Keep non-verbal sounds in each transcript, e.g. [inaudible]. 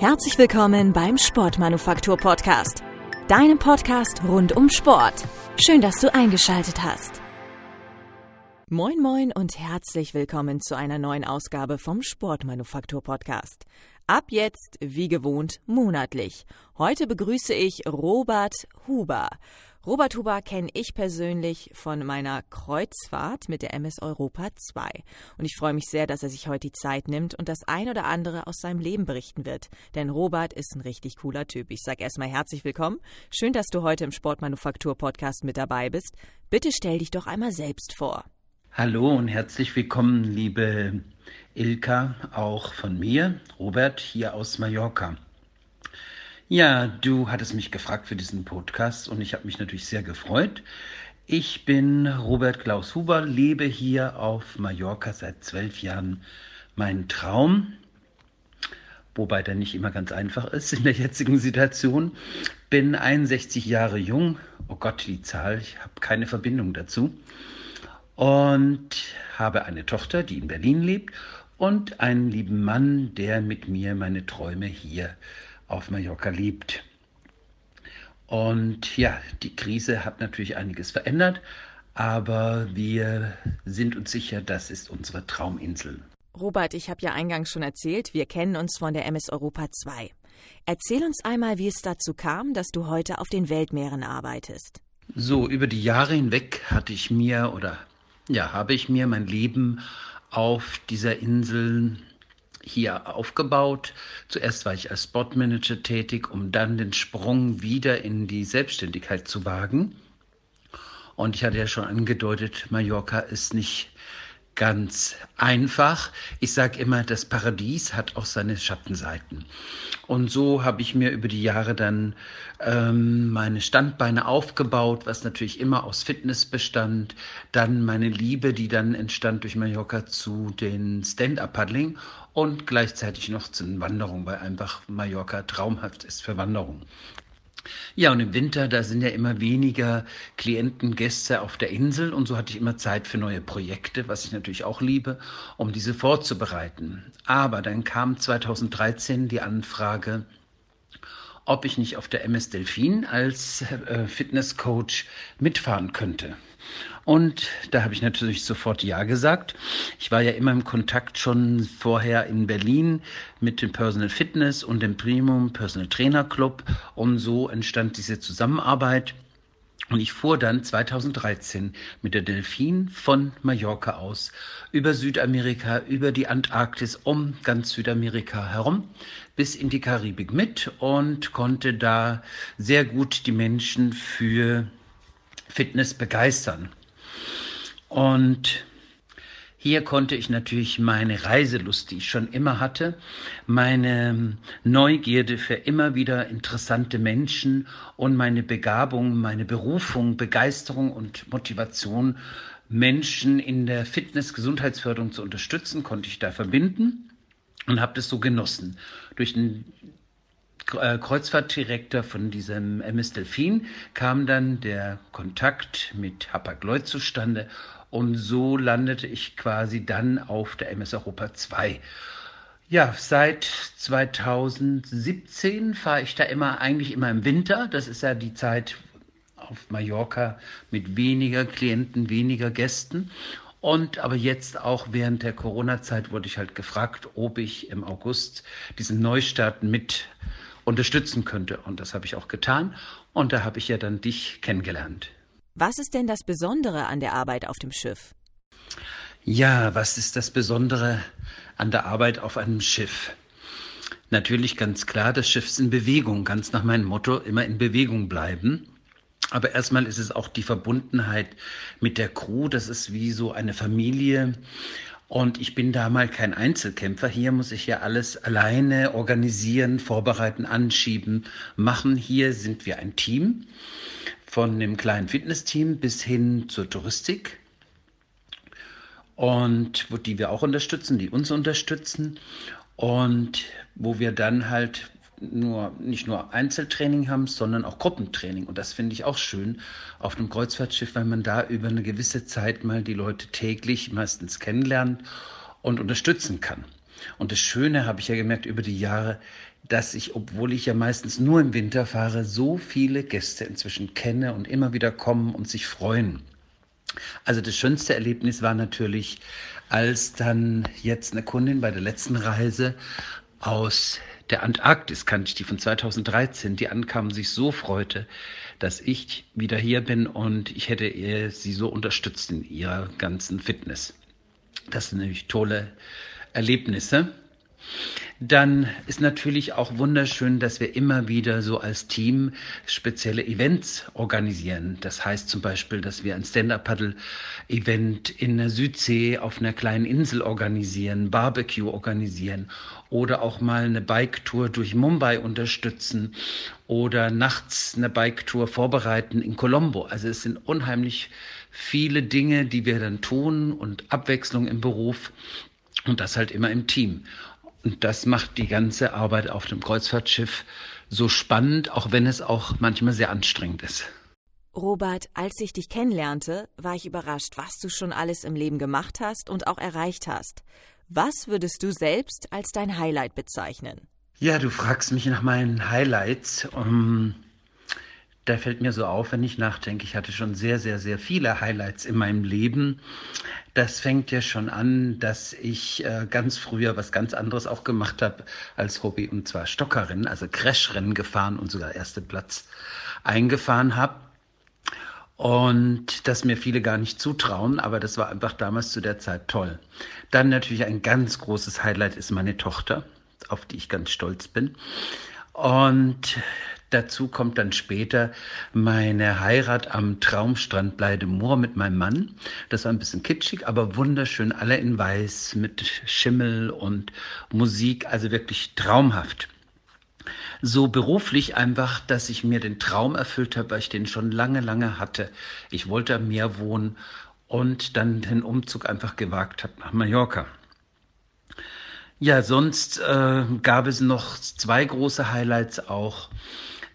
Herzlich willkommen beim Sportmanufaktur Podcast, deinem Podcast rund um Sport. Schön, dass du eingeschaltet hast. Moin moin und herzlich willkommen zu einer neuen Ausgabe vom Sportmanufaktur Podcast. Ab jetzt, wie gewohnt, monatlich. Heute begrüße ich Robert Huber. Robert Huber kenne ich persönlich von meiner Kreuzfahrt mit der MS Europa 2. Und ich freue mich sehr, dass er sich heute die Zeit nimmt und das ein oder andere aus seinem Leben berichten wird. Denn Robert ist ein richtig cooler Typ. Ich sage erstmal herzlich willkommen. Schön, dass du heute im Sportmanufaktur Podcast mit dabei bist. Bitte stell dich doch einmal selbst vor. Hallo und herzlich willkommen, liebe Ilka, auch von mir, Robert, hier aus Mallorca. Ja, du hattest mich gefragt für diesen Podcast und ich habe mich natürlich sehr gefreut. Ich bin Robert Klaus Huber, lebe hier auf Mallorca seit zwölf Jahren. Mein Traum, wobei der nicht immer ganz einfach ist in der jetzigen Situation, bin 61 Jahre jung. Oh Gott, die Zahl, ich habe keine Verbindung dazu. Und habe eine Tochter, die in Berlin lebt und einen lieben Mann, der mit mir meine Träume hier auf Mallorca lebt. Und ja, die Krise hat natürlich einiges verändert, aber wir sind uns sicher, das ist unsere Trauminsel. Robert, ich habe ja eingangs schon erzählt, wir kennen uns von der MS Europa 2. Erzähl uns einmal, wie es dazu kam, dass du heute auf den Weltmeeren arbeitest. So, über die Jahre hinweg hatte ich mir oder ja, habe ich mir mein Leben auf dieser Insel hier aufgebaut. Zuerst war ich als Spotmanager tätig, um dann den Sprung wieder in die Selbstständigkeit zu wagen. Und ich hatte ja schon angedeutet, Mallorca ist nicht ganz einfach. Ich sage immer, das Paradies hat auch seine Schattenseiten. Und so habe ich mir über die Jahre dann ähm, meine Standbeine aufgebaut, was natürlich immer aus Fitness bestand. Dann meine Liebe, die dann entstand durch Mallorca zu den Stand-Up-Paddling und gleichzeitig noch zu den Wanderungen, weil einfach Mallorca traumhaft ist für Wanderungen. Ja, und im Winter, da sind ja immer weniger Klienten, Gäste auf der Insel und so hatte ich immer Zeit für neue Projekte, was ich natürlich auch liebe, um diese vorzubereiten. Aber dann kam 2013 die Anfrage, ob ich nicht auf der MS Delfin als äh, Fitnesscoach mitfahren könnte. Und da habe ich natürlich sofort Ja gesagt. Ich war ja immer im Kontakt schon vorher in Berlin mit dem Personal Fitness und dem Premium Personal Trainer Club. Und so entstand diese Zusammenarbeit. Und ich fuhr dann 2013 mit der Delfin von Mallorca aus über Südamerika, über die Antarktis, um ganz Südamerika herum, bis in die Karibik mit und konnte da sehr gut die Menschen für Fitness begeistern. Und hier konnte ich natürlich meine Reiselust, die ich schon immer hatte, meine Neugierde für immer wieder interessante Menschen und meine Begabung, meine Berufung, Begeisterung und Motivation, Menschen in der Fitness-Gesundheitsförderung zu unterstützen, konnte ich da verbinden und habe das so genossen. Durch den Kreuzfahrtdirektor von diesem MS Delfin kam dann der Kontakt mit Hapag-Lloyd zustande und so landete ich quasi dann auf der MS Europa 2. Ja, seit 2017 fahre ich da immer, eigentlich immer im Winter. Das ist ja die Zeit auf Mallorca mit weniger Klienten, weniger Gästen. Und aber jetzt auch während der Corona-Zeit wurde ich halt gefragt, ob ich im August diesen Neustart mit unterstützen könnte. Und das habe ich auch getan. Und da habe ich ja dann dich kennengelernt. Was ist denn das Besondere an der Arbeit auf dem Schiff? Ja, was ist das Besondere an der Arbeit auf einem Schiff? Natürlich ganz klar, das Schiff ist in Bewegung, ganz nach meinem Motto, immer in Bewegung bleiben. Aber erstmal ist es auch die Verbundenheit mit der Crew. Das ist wie so eine Familie. Und ich bin da mal kein Einzelkämpfer. Hier muss ich ja alles alleine organisieren, vorbereiten, anschieben, machen. Hier sind wir ein Team von dem kleinen Fitnessteam bis hin zur Touristik und wo die wir auch unterstützen, die uns unterstützen und wo wir dann halt nur nicht nur Einzeltraining haben, sondern auch Gruppentraining und das finde ich auch schön auf einem Kreuzfahrtschiff, weil man da über eine gewisse Zeit mal die Leute täglich meistens kennenlernt und unterstützen kann. Und das Schöne habe ich ja gemerkt über die Jahre, dass ich, obwohl ich ja meistens nur im Winter fahre, so viele Gäste inzwischen kenne und immer wieder kommen und sich freuen. Also das schönste Erlebnis war natürlich, als dann jetzt eine Kundin bei der letzten Reise aus der Antarktis, kannte ich die von 2013, die ankam sich so freute, dass ich wieder hier bin und ich hätte ihr, sie so unterstützt in ihrer ganzen Fitness. Das sind nämlich tolle Erlebnisse. Dann ist natürlich auch wunderschön, dass wir immer wieder so als Team spezielle Events organisieren. Das heißt zum Beispiel, dass wir ein Stand-Up-Paddle-Event in der Südsee auf einer kleinen Insel organisieren, Barbecue organisieren oder auch mal eine Bike-Tour durch Mumbai unterstützen oder nachts eine Bike-Tour vorbereiten in Colombo. Also es sind unheimlich viele Dinge, die wir dann tun und Abwechslung im Beruf und das halt immer im Team. Und das macht die ganze Arbeit auf dem Kreuzfahrtschiff so spannend, auch wenn es auch manchmal sehr anstrengend ist. Robert, als ich dich kennenlernte, war ich überrascht, was du schon alles im Leben gemacht hast und auch erreicht hast. Was würdest du selbst als dein Highlight bezeichnen? Ja, du fragst mich nach meinen Highlights. Um, da fällt mir so auf, wenn ich nachdenke, ich hatte schon sehr, sehr, sehr viele Highlights in meinem Leben. Das fängt ja schon an, dass ich äh, ganz früher was ganz anderes auch gemacht habe als Hobby, und zwar Stockerrennen, also Crashrennen gefahren und sogar erste Platz eingefahren habe. Und das mir viele gar nicht zutrauen, aber das war einfach damals zu der Zeit toll. Dann natürlich ein ganz großes Highlight ist meine Tochter, auf die ich ganz stolz bin. Und Dazu kommt dann später meine Heirat am Traumstrand Bleidemur mit meinem Mann. Das war ein bisschen kitschig, aber wunderschön, alle in weiß mit Schimmel und Musik, also wirklich traumhaft. So beruflich einfach, dass ich mir den Traum erfüllt habe, weil ich den schon lange, lange hatte. Ich wollte am Meer wohnen und dann den Umzug einfach gewagt habe nach Mallorca. Ja, sonst äh, gab es noch zwei große Highlights auch.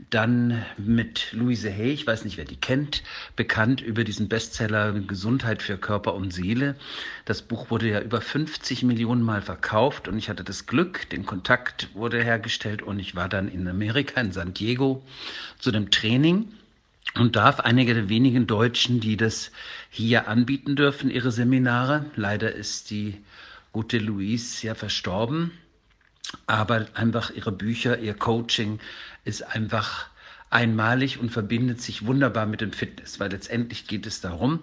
Dann mit Louise Hay, ich weiß nicht, wer die kennt, bekannt über diesen Bestseller Gesundheit für Körper und Seele. Das Buch wurde ja über 50 Millionen Mal verkauft und ich hatte das Glück, den Kontakt wurde hergestellt und ich war dann in Amerika, in San Diego, zu dem Training und darf einige der wenigen Deutschen, die das hier anbieten dürfen, ihre Seminare. Leider ist die gute Louise ja verstorben aber einfach ihre Bücher, ihr Coaching ist einfach einmalig und verbindet sich wunderbar mit dem Fitness, weil letztendlich geht es darum,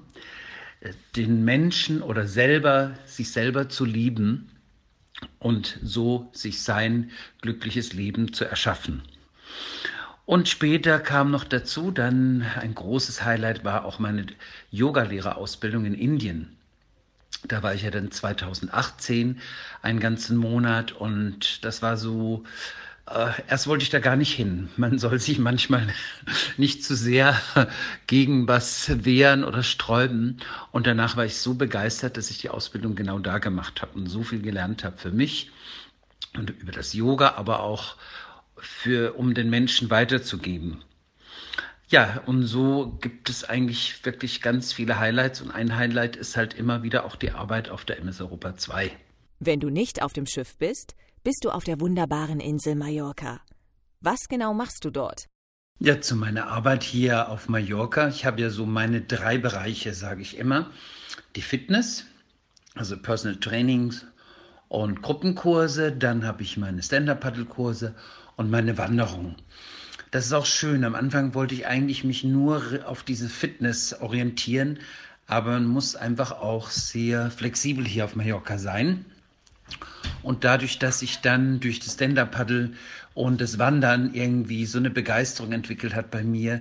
den Menschen oder selber, sich selber zu lieben und so sich sein glückliches Leben zu erschaffen. Und später kam noch dazu, dann ein großes Highlight war auch meine Yogalehrerausbildung in Indien. Da war ich ja dann 2018 einen ganzen Monat und das war so, äh, erst wollte ich da gar nicht hin. Man soll sich manchmal [laughs] nicht zu sehr gegen was wehren oder sträuben. Und danach war ich so begeistert, dass ich die Ausbildung genau da gemacht habe und so viel gelernt habe für mich und über das Yoga, aber auch für, um den Menschen weiterzugeben. Ja, und so gibt es eigentlich wirklich ganz viele Highlights und ein Highlight ist halt immer wieder auch die Arbeit auf der MS Europa 2. Wenn du nicht auf dem Schiff bist, bist du auf der wunderbaren Insel Mallorca. Was genau machst du dort? Ja, zu meiner Arbeit hier auf Mallorca. Ich habe ja so meine drei Bereiche, sage ich immer. Die Fitness, also Personal Trainings und Gruppenkurse. Dann habe ich meine Stand-Up-Paddle-Kurse und meine Wanderung. Das ist auch schön. Am Anfang wollte ich eigentlich mich nur auf diese Fitness orientieren, aber man muss einfach auch sehr flexibel hier auf Mallorca sein. Und dadurch, dass ich dann durch das Stand-Up-Paddle und das Wandern irgendwie so eine Begeisterung entwickelt hat bei mir,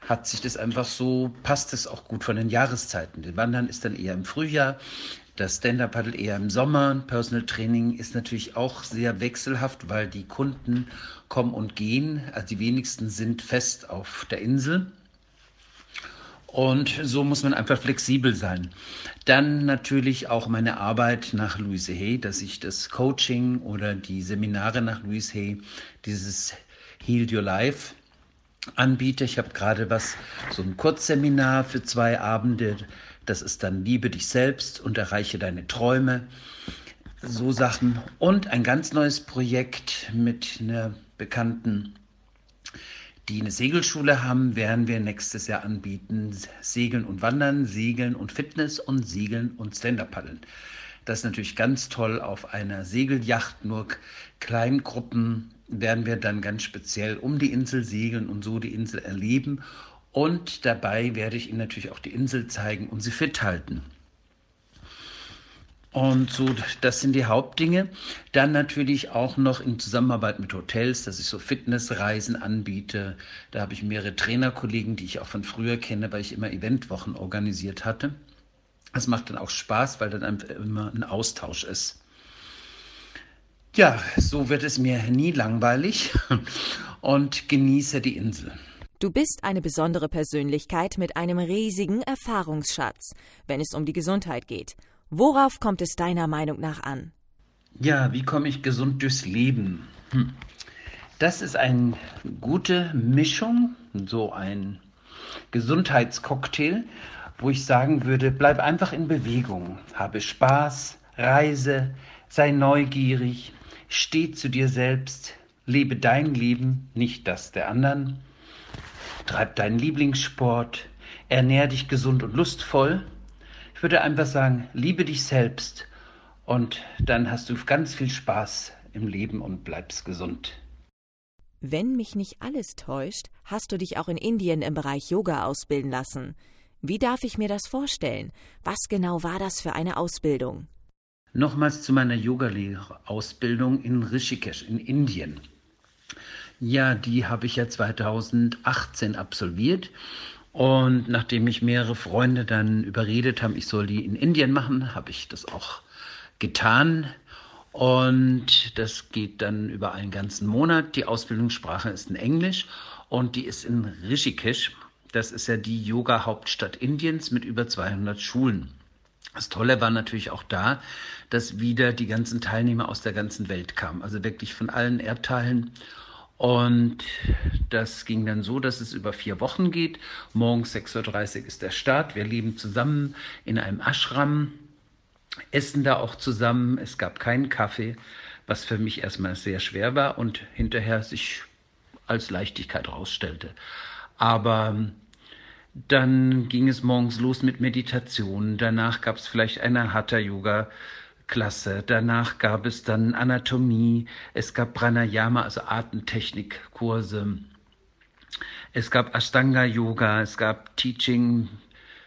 hat sich das einfach so, passt es auch gut von den Jahreszeiten. Das Wandern ist dann eher im Frühjahr, das Stand-Up-Paddle eher im Sommer. Personal Training ist natürlich auch sehr wechselhaft, weil die Kunden kommen und gehen. Also die wenigsten sind fest auf der Insel. Und so muss man einfach flexibel sein. Dann natürlich auch meine Arbeit nach Louise Hay, dass ich das Coaching oder die Seminare nach Louise Hay, dieses Heal Your Life anbiete. Ich habe gerade was, so ein Kurzseminar für zwei Abende das ist dann Liebe dich selbst und erreiche deine Träume. so Sachen. Und ein ganz neues Projekt mit einer bekannten, die eine Segelschule haben, werden wir nächstes Jahr anbieten. Segeln und Wandern, Segeln und Fitness und Segeln und Stand-Up-Paddeln. Das ist natürlich ganz toll auf einer Segelyacht, nur Kleingruppen werden wir dann ganz speziell um die Insel segeln und so die Insel erleben. Und dabei werde ich Ihnen natürlich auch die Insel zeigen und sie fit halten. Und so, das sind die Hauptdinge. Dann natürlich auch noch in Zusammenarbeit mit Hotels, dass ich so Fitnessreisen anbiete. Da habe ich mehrere Trainerkollegen, die ich auch von früher kenne, weil ich immer Eventwochen organisiert hatte. Das macht dann auch Spaß, weil dann immer ein Austausch ist. Ja, so wird es mir nie langweilig [laughs] und genieße die Insel. Du bist eine besondere Persönlichkeit mit einem riesigen Erfahrungsschatz, wenn es um die Gesundheit geht. Worauf kommt es deiner Meinung nach an? Ja, wie komme ich gesund durchs Leben? Hm. Das ist eine gute Mischung, so ein Gesundheitscocktail, wo ich sagen würde, bleib einfach in Bewegung, habe Spaß, reise, sei neugierig, steh zu dir selbst, lebe dein Leben, nicht das der anderen, treib deinen Lieblingssport, ernähr dich gesund und lustvoll, ich würde einfach sagen, liebe dich selbst und dann hast du ganz viel Spaß im Leben und bleibst gesund. Wenn mich nicht alles täuscht, hast du dich auch in Indien im Bereich Yoga ausbilden lassen. Wie darf ich mir das vorstellen? Was genau war das für eine Ausbildung? Nochmals zu meiner Yogalehrerausbildung in Rishikesh in Indien. Ja, die habe ich ja 2018 absolviert und nachdem mich mehrere Freunde dann überredet haben, ich soll die in Indien machen, habe ich das auch getan. Und das geht dann über einen ganzen Monat. Die Ausbildungssprache ist in Englisch und die ist in Rishikesh. Das ist ja die Yoga-Hauptstadt Indiens mit über 200 Schulen. Das Tolle war natürlich auch da, dass wieder die ganzen Teilnehmer aus der ganzen Welt kamen, also wirklich von allen Erdteilen. Und das ging dann so, dass es über vier Wochen geht. Morgens 6.30 Uhr ist der Start. Wir leben zusammen in einem Ashram, essen da auch zusammen. Es gab keinen Kaffee, was für mich erstmal sehr schwer war und hinterher sich als Leichtigkeit herausstellte. Aber dann ging es morgens los mit Meditation. Danach gab es vielleicht eine Hatha-Yoga. Klasse. Danach gab es dann Anatomie, es gab Pranayama, also Atemtechnikkurse. Es gab Ashtanga Yoga, es gab Teaching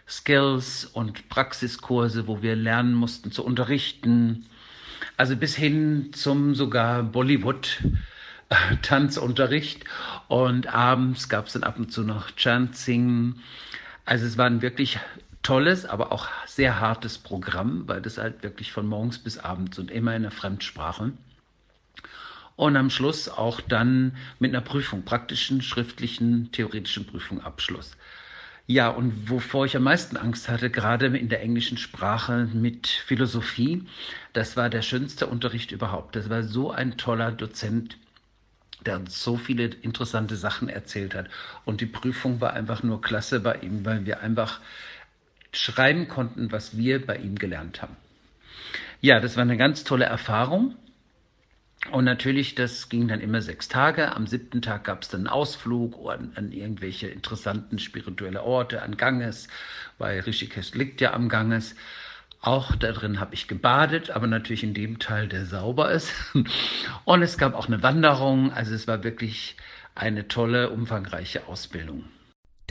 Skills und Praxiskurse, wo wir lernen mussten zu unterrichten. Also bis hin zum sogar Bollywood Tanzunterricht und abends gab es dann ab und zu noch Chanting. Also es waren wirklich tolles, aber auch sehr hartes Programm, weil das halt wirklich von morgens bis abends und immer in der Fremdsprache. Und am Schluss auch dann mit einer Prüfung, praktischen, schriftlichen, theoretischen Prüfung Abschluss. Ja, und wovor ich am meisten Angst hatte, gerade in der englischen Sprache mit Philosophie, das war der schönste Unterricht überhaupt. Das war so ein toller Dozent, der uns so viele interessante Sachen erzählt hat. Und die Prüfung war einfach nur klasse bei ihm, weil wir einfach schreiben konnten, was wir bei ihm gelernt haben. Ja, das war eine ganz tolle Erfahrung. Und natürlich, das ging dann immer sechs Tage. Am siebten Tag gab es dann einen Ausflug an, an, irgendwelche interessanten spirituelle Orte, an Ganges, weil Rishikesh liegt ja am Ganges. Auch da drin habe ich gebadet, aber natürlich in dem Teil, der sauber ist. [laughs] Und es gab auch eine Wanderung. Also es war wirklich eine tolle, umfangreiche Ausbildung.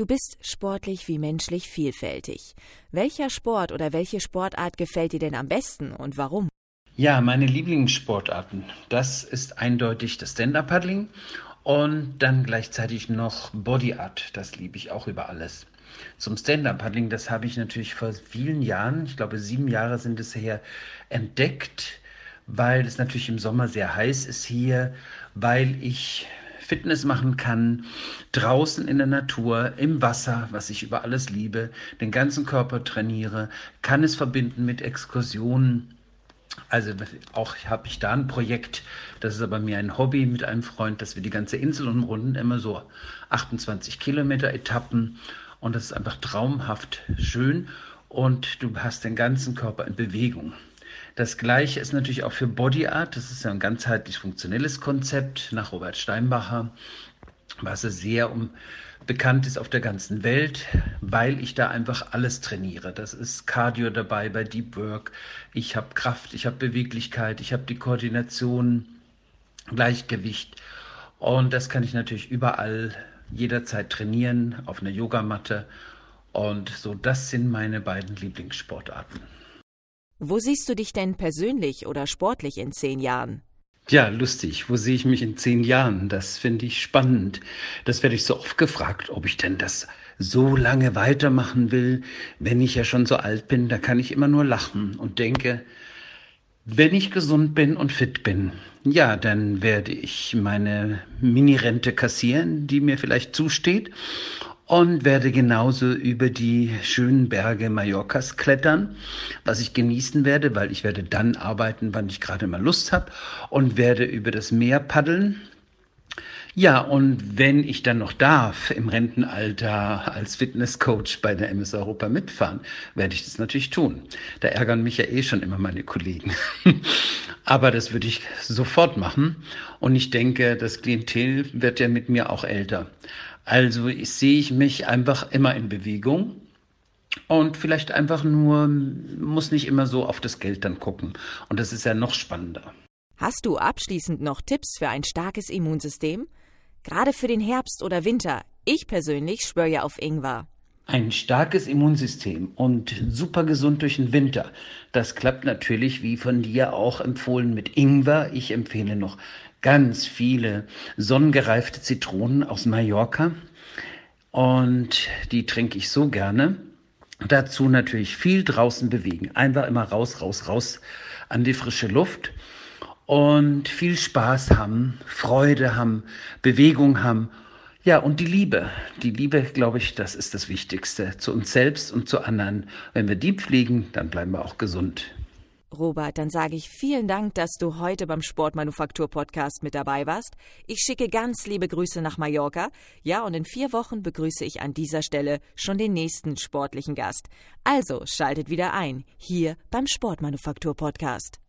Du bist sportlich wie menschlich vielfältig. Welcher Sport oder welche Sportart gefällt dir denn am besten und warum? Ja, meine Lieblingssportarten. Das ist eindeutig das Stand-Up-Paddling und dann gleichzeitig noch Body Art. Das liebe ich auch über alles. Zum Stand-Up-Paddling, das habe ich natürlich vor vielen Jahren, ich glaube sieben Jahre sind es her, entdeckt, weil es natürlich im Sommer sehr heiß ist hier, weil ich Fitness machen kann, draußen in der Natur, im Wasser, was ich über alles liebe, den ganzen Körper trainiere, kann es verbinden mit Exkursionen. Also auch habe ich da ein Projekt, das ist aber mir ein Hobby mit einem Freund, dass wir die ganze Insel umrunden, immer so 28 Kilometer Etappen und das ist einfach traumhaft schön und du hast den ganzen Körper in Bewegung. Das gleiche ist natürlich auch für Body Art. Das ist ja ein ganzheitlich funktionelles Konzept nach Robert Steinbacher, was sehr um bekannt ist auf der ganzen Welt, weil ich da einfach alles trainiere. Das ist Cardio dabei bei Deep Work. Ich habe Kraft, ich habe Beweglichkeit, ich habe die Koordination, Gleichgewicht. Und das kann ich natürlich überall jederzeit trainieren auf einer Yogamatte. Und so, das sind meine beiden Lieblingssportarten. Wo siehst du dich denn persönlich oder sportlich in zehn Jahren? Ja, lustig. Wo sehe ich mich in zehn Jahren? Das finde ich spannend. Das werde ich so oft gefragt, ob ich denn das so lange weitermachen will, wenn ich ja schon so alt bin. Da kann ich immer nur lachen und denke, wenn ich gesund bin und fit bin, ja, dann werde ich meine Mini-Rente kassieren, die mir vielleicht zusteht und werde genauso über die schönen Berge Mallorcas klettern, was ich genießen werde, weil ich werde dann arbeiten, wann ich gerade mal Lust habe und werde über das Meer paddeln. Ja, und wenn ich dann noch darf, im Rentenalter als Fitnesscoach bei der MS Europa mitfahren, werde ich das natürlich tun. Da ärgern mich ja eh schon immer meine Kollegen. [laughs] Aber das würde ich sofort machen. Und ich denke, das Klientel wird ja mit mir auch älter. Also ich, sehe ich mich einfach immer in Bewegung und vielleicht einfach nur, muss nicht immer so auf das Geld dann gucken. Und das ist ja noch spannender. Hast du abschließend noch Tipps für ein starkes Immunsystem? Gerade für den Herbst oder Winter. Ich persönlich schwöre ja auf Ingwer. Ein starkes Immunsystem und super gesund durch den Winter. Das klappt natürlich, wie von dir auch empfohlen, mit Ingwer. Ich empfehle noch ganz viele sonnengereifte Zitronen aus Mallorca und die trinke ich so gerne. Dazu natürlich viel draußen bewegen. Einfach immer raus, raus, raus an die frische Luft und viel Spaß haben, Freude haben, Bewegung haben. Ja, und die Liebe. Die Liebe, glaube ich, das ist das Wichtigste zu uns selbst und zu anderen. Wenn wir die pflegen, dann bleiben wir auch gesund. Robert, dann sage ich vielen Dank, dass du heute beim Sportmanufaktur Podcast mit dabei warst. Ich schicke ganz liebe Grüße nach Mallorca. Ja, und in vier Wochen begrüße ich an dieser Stelle schon den nächsten sportlichen Gast. Also schaltet wieder ein, hier beim Sportmanufaktur Podcast.